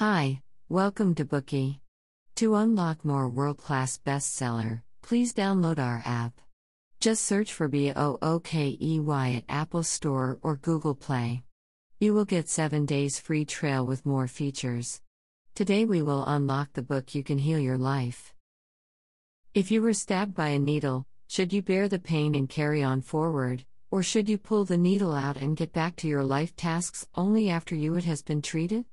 Hi, welcome to Bookey. To unlock more world class bestseller, please download our app. Just search for B O O K E Y at Apple Store or Google Play. You will get 7 days free trial with more features. Today we will unlock the book You Can Heal Your Life. If you were stabbed by a needle, should you bear the pain and carry on forward, or should you pull the needle out and get back to your life tasks only after you it has been treated?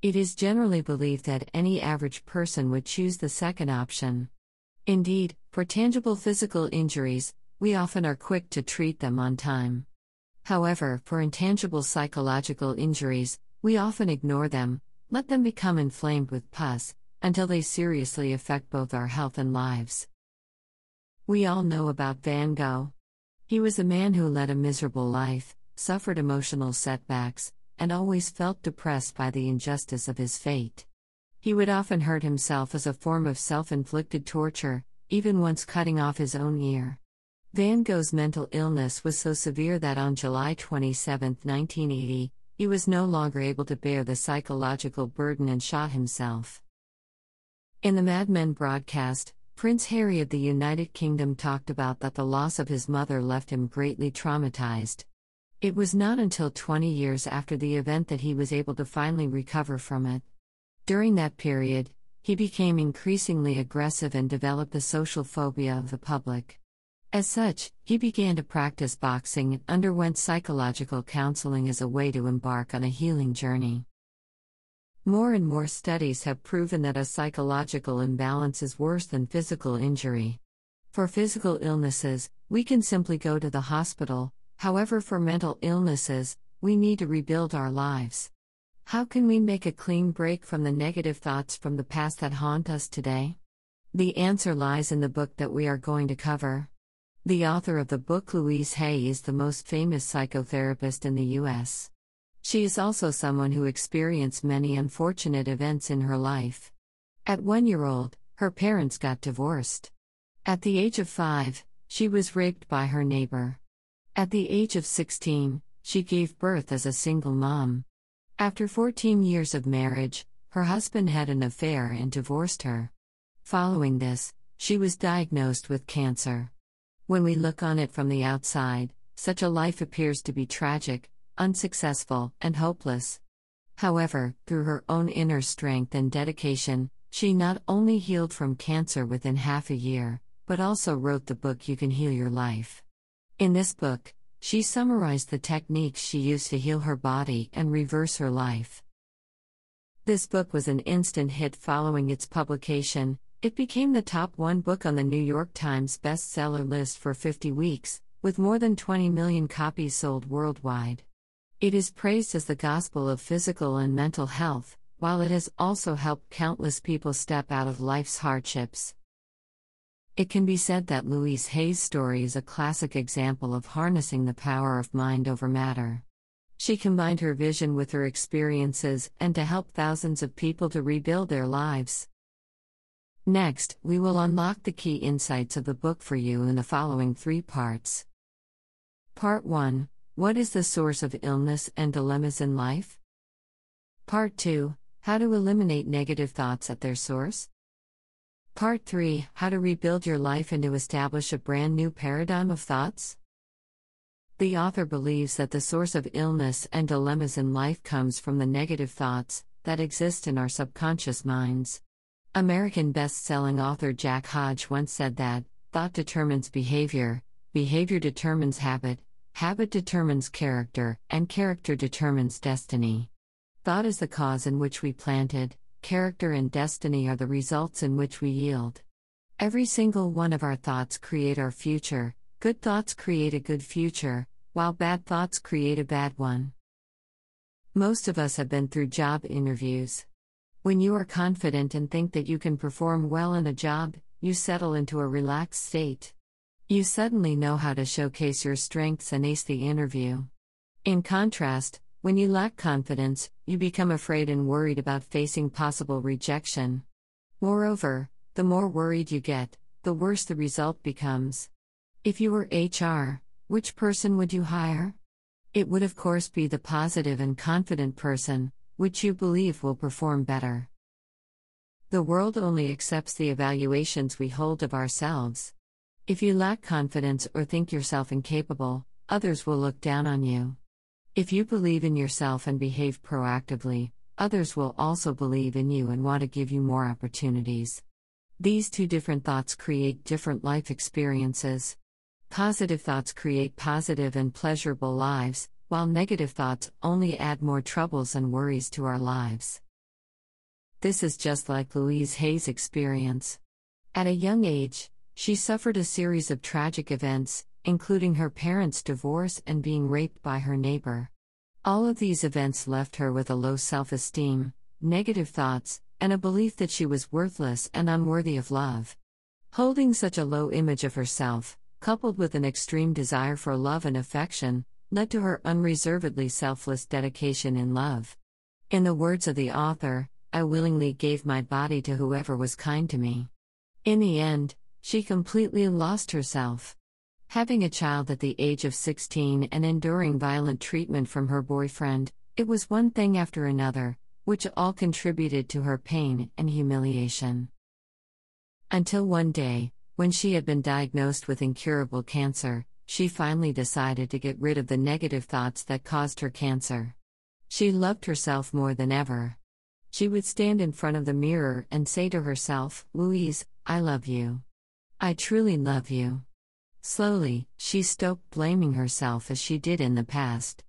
It is generally believed that any average person would choose the second option. Indeed, for tangible physical injuries, we often are quick to treat them on time. However, for intangible psychological injuries, we often ignore them, let them become inflamed with pus, until they seriously affect both our health and lives. We all know about Van Gogh. He was a man who led a miserable life, suffered emotional setbacks, and always felt depressed by the injustice of his fate. He would often hurt himself as a form of self inflicted torture, even once cutting off his own ear. Van Gogh's mental illness was so severe that on July 27, 1980, he was no longer able to bear the psychological burden and shot himself. In the Mad Men broadcast, Prince Harry of the United Kingdom talked about that the loss of his mother left him greatly traumatized. It was not until 20 years after the event that he was able to finally recover from it. During that period, he became increasingly aggressive and developed a social phobia of the public. As such, he began to practice boxing and underwent psychological counseling as a way to embark on a healing journey. More and more studies have proven that a psychological imbalance is worse than physical injury. For physical illnesses, we can simply go to the hospital, However, for mental illnesses, we need to rebuild our lives. How can we make a clean break from the negative thoughts from the past that haunt us today? The answer lies in the book that we are going to cover. The author of the book, Louise Hay, is the most famous psychotherapist in the U.S. She is also someone who experienced many unfortunate events in her life. At one year old, her parents got divorced. At the age of five, she was raped by her neighbor. At the age of 16, she gave birth as a single mom. After 14 years of marriage, her husband had an affair and divorced her. Following this, she was diagnosed with cancer. When we look on it from the outside, such a life appears to be tragic, unsuccessful, and hopeless. However, through her own inner strength and dedication, she not only healed from cancer within half a year, but also wrote the book You Can Heal Your Life. In this book, she summarized the techniques she used to heal her body and reverse her life. This book was an instant hit following its publication. It became the top one book on the New York Times bestseller list for 50 weeks, with more than 20 million copies sold worldwide. It is praised as the gospel of physical and mental health, while it has also helped countless people step out of life's hardships. It can be said that Louise Hay's story is a classic example of harnessing the power of mind over matter. She combined her vision with her experiences and to help thousands of people to rebuild their lives. Next, we will unlock the key insights of the book for you in the following three parts. Part 1 What is the source of illness and dilemmas in life? Part 2 How to eliminate negative thoughts at their source? Part 3 How to Rebuild Your Life and to Establish a Brand New Paradigm of Thoughts. The author believes that the source of illness and dilemmas in life comes from the negative thoughts that exist in our subconscious minds. American best selling author Jack Hodge once said that thought determines behavior, behavior determines habit, habit determines character, and character determines destiny. Thought is the cause in which we planted, character, and destiny are the results in which we yield. Every single one of our thoughts create our future, good thoughts create a good future, while bad thoughts create a bad one. Most of us have been through job interviews. When you are confident and think that you can perform well in a job, you settle into a relaxed state. You suddenly know how to showcase your strengths and ace the interview. In contrast, when you lack confidence, you become afraid and worried about facing possible rejection. Moreover, the more worried you get, the worse the result becomes. If you were HR, which person would you hire? It would, of course, be the positive and confident person, which you believe will perform better. The world only accepts the evaluations we hold of ourselves. If you lack confidence or think yourself incapable, others will look down on you. If you believe in yourself and behave proactively, others will also believe in you and want to give you more opportunities. These two different thoughts create different life experiences. Positive thoughts create positive and pleasurable lives, while negative thoughts only add more troubles and worries to our lives. This is just like Louise Hay's experience. At a young age, she suffered a series of tragic events, including her parents' divorce and being raped by her neighbor. All of these events left her with a low self esteem, negative thoughts, and a belief that she was worthless and unworthy of love. Holding such a low image of herself, coupled with an extreme desire for love and affection, led to her unreservedly selfless dedication in love. In the words of the author, I willingly gave my body to whoever was kind to me. In the end, she completely lost herself. Having a child at the age of 16 and enduring violent treatment from her boyfriend, it was one thing after another, which all contributed to her pain and humiliation. Until one day, when she had been diagnosed with incurable cancer, she finally decided to get rid of the negative thoughts that caused her cancer. She loved herself more than ever. She would stand in front of the mirror and say to herself, Louise, I love you. I truly love you. Slowly, she stopped blaming herself as she did in the past.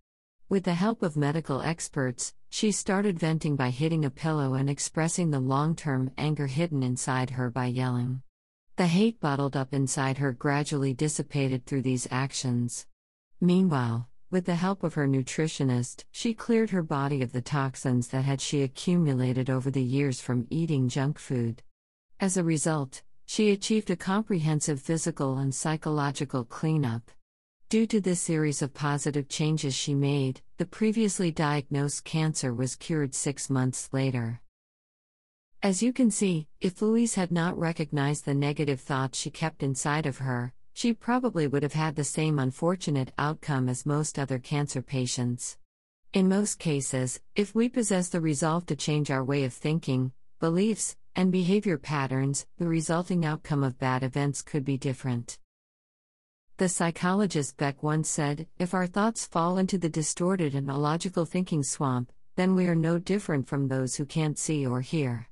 With the help of medical experts, she started venting by hitting a pillow and expressing the long term anger hidden inside her by yelling. The hate bottled up inside her gradually dissipated through these actions. Meanwhile, with the help of her nutritionist, she cleared her body of the toxins that had she accumulated over the years from eating junk food. As a result, she achieved a comprehensive physical and psychological cleanup. Due to this series of positive changes she made, the previously diagnosed cancer was cured six months later. As you can see, if Louise had not recognized the negative thoughts she kept inside of her, she probably would have had the same unfortunate outcome as most other cancer patients. In most cases, if we possess the resolve to change our way of thinking, beliefs, and behavior patterns, the resulting outcome of bad events could be different. The psychologist Beck once said If our thoughts fall into the distorted and illogical thinking swamp, then we are no different from those who can't see or hear.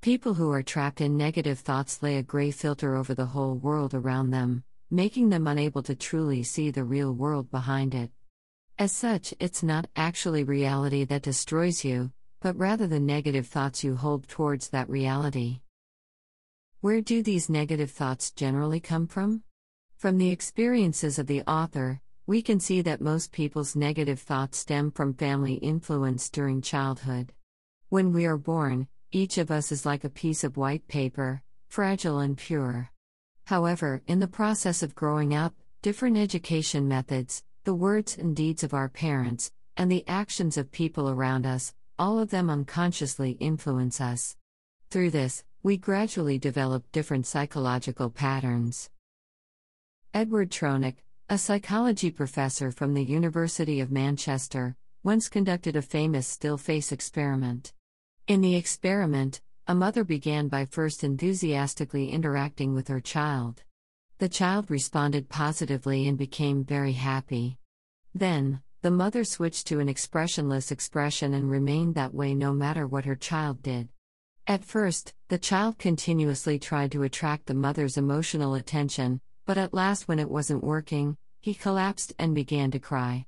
People who are trapped in negative thoughts lay a gray filter over the whole world around them, making them unable to truly see the real world behind it. As such, it's not actually reality that destroys you, but rather the negative thoughts you hold towards that reality. Where do these negative thoughts generally come from? From the experiences of the author, we can see that most people's negative thoughts stem from family influence during childhood. When we are born, each of us is like a piece of white paper, fragile and pure. However, in the process of growing up, different education methods, the words and deeds of our parents, and the actions of people around us, all of them unconsciously influence us. Through this, we gradually develop different psychological patterns. Edward Tronick, a psychology professor from the University of Manchester, once conducted a famous still face experiment. In the experiment, a mother began by first enthusiastically interacting with her child. The child responded positively and became very happy. Then, the mother switched to an expressionless expression and remained that way no matter what her child did. At first, the child continuously tried to attract the mother's emotional attention, but at last, when it wasn't working, he collapsed and began to cry.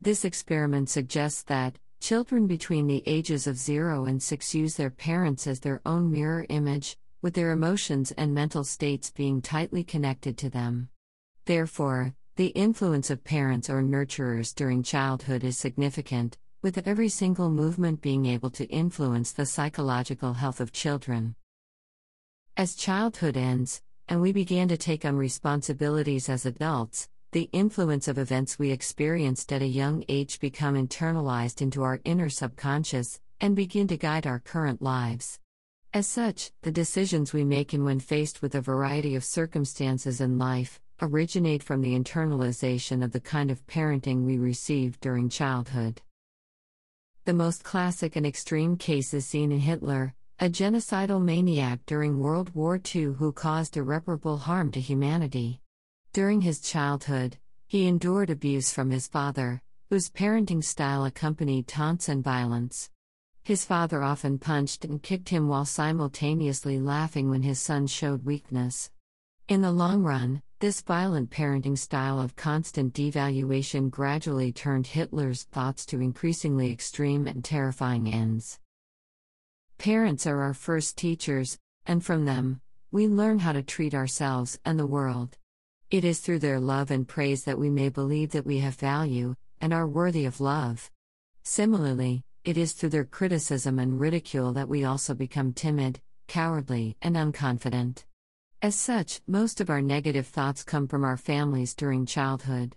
This experiment suggests that, Children between the ages of 0 and 6 use their parents as their own mirror image, with their emotions and mental states being tightly connected to them. Therefore, the influence of parents or nurturers during childhood is significant, with every single movement being able to influence the psychological health of children. As childhood ends, and we begin to take on responsibilities as adults, the influence of events we experienced at a young age become internalized into our inner subconscious and begin to guide our current lives. As such, the decisions we make and when faced with a variety of circumstances in life originate from the internalization of the kind of parenting we received during childhood. The most classic and extreme case is seen in Hitler, a genocidal maniac during World War II who caused irreparable harm to humanity. During his childhood, he endured abuse from his father, whose parenting style accompanied taunts and violence. His father often punched and kicked him while simultaneously laughing when his son showed weakness. In the long run, this violent parenting style of constant devaluation gradually turned Hitler's thoughts to increasingly extreme and terrifying ends. Parents are our first teachers, and from them, we learn how to treat ourselves and the world. It is through their love and praise that we may believe that we have value and are worthy of love. Similarly, it is through their criticism and ridicule that we also become timid, cowardly, and unconfident. As such, most of our negative thoughts come from our families during childhood.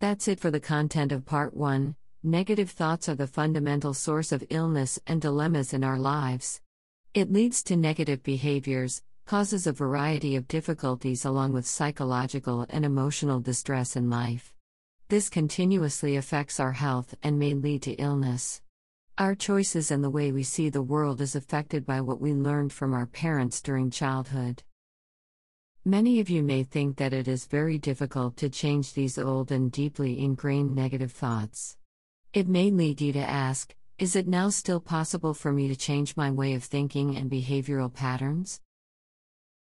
That's it for the content of Part 1. Negative thoughts are the fundamental source of illness and dilemmas in our lives. It leads to negative behaviors, causes a variety of difficulties along with psychological and emotional distress in life. This continuously affects our health and may lead to illness. Our choices and the way we see the world is affected by what we learned from our parents during childhood. Many of you may think that it is very difficult to change these old and deeply ingrained negative thoughts. It may lead you to ask Is it now still possible for me to change my way of thinking and behavioral patterns?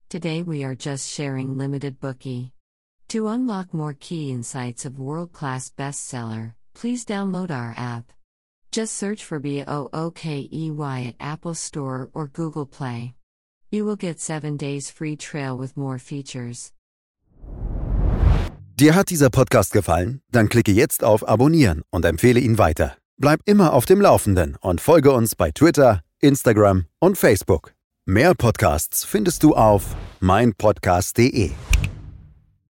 Today we are just sharing limited Bookey. To unlock more key insights of world class bestseller, please download our app. Just search for B O O K E Y at Apple Store or Google Play. You will get 7 days free trail with more features. Dir hat dieser Podcast gefallen? Dann klicke jetzt auf Abonnieren und empfehle ihn weiter. Bleib immer auf dem Laufenden und folge uns bei Twitter, Instagram und Facebook. Mehr Podcasts findest du auf meinpodcast.de.